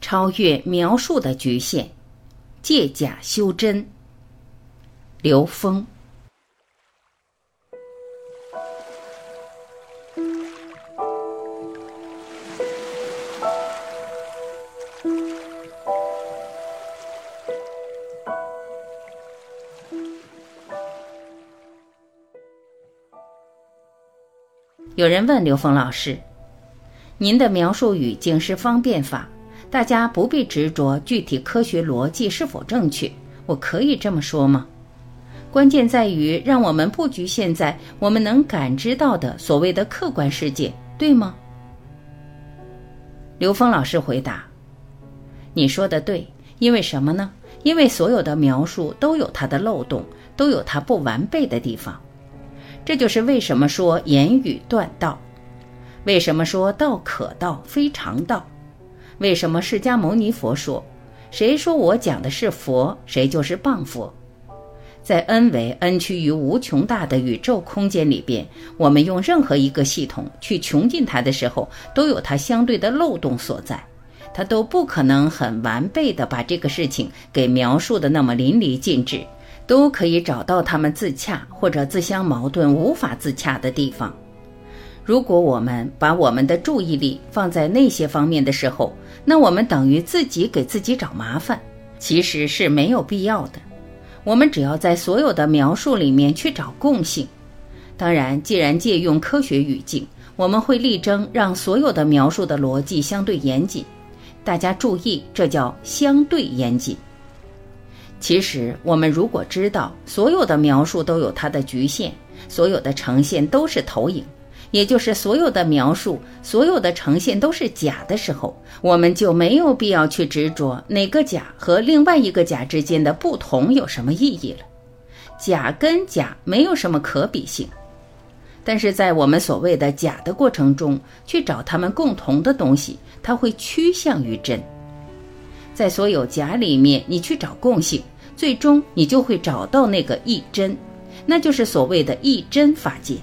超越描述的局限，借假修真。刘峰。有人问刘峰老师：“您的描述语境是方便法，大家不必执着具体科学逻辑是否正确，我可以这么说吗？关键在于让我们不局限在我们能感知到的所谓的客观世界，对吗？”刘峰老师回答：“你说的对，因为什么呢？因为所有的描述都有它的漏洞，都有它不完备的地方。”这就是为什么说言语断道，为什么说道可道非常道，为什么释迦牟尼佛说，谁说我讲的是佛，谁就是谤佛。在 n 维 n 趋于无穷大的宇宙空间里边，我们用任何一个系统去穷尽它的时候，都有它相对的漏洞所在，它都不可能很完备的把这个事情给描述的那么淋漓尽致。都可以找到他们自洽或者自相矛盾、无法自洽的地方。如果我们把我们的注意力放在那些方面的时候，那我们等于自己给自己找麻烦，其实是没有必要的。我们只要在所有的描述里面去找共性。当然，既然借用科学语境，我们会力争让所有的描述的逻辑相对严谨。大家注意，这叫相对严谨。其实，我们如果知道所有的描述都有它的局限，所有的呈现都是投影，也就是所有的描述、所有的呈现都是假的时候，我们就没有必要去执着哪个假和另外一个假之间的不同有什么意义了。假跟假没有什么可比性，但是在我们所谓的假的过程中去找它们共同的东西，它会趋向于真。在所有假里面，你去找共性，最终你就会找到那个一真，那就是所谓的一真法界。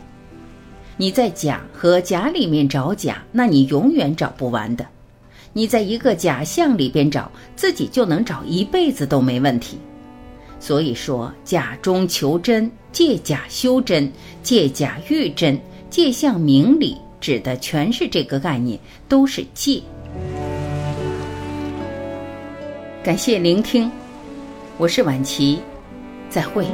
你在假和假里面找假，那你永远找不完的。你在一个假象里边找，自己就能找一辈子都没问题。所以说，假中求真，借假修真，借假喻真，借相明理，指的全是这个概念，都是借。感谢聆听，我是晚琪，再会。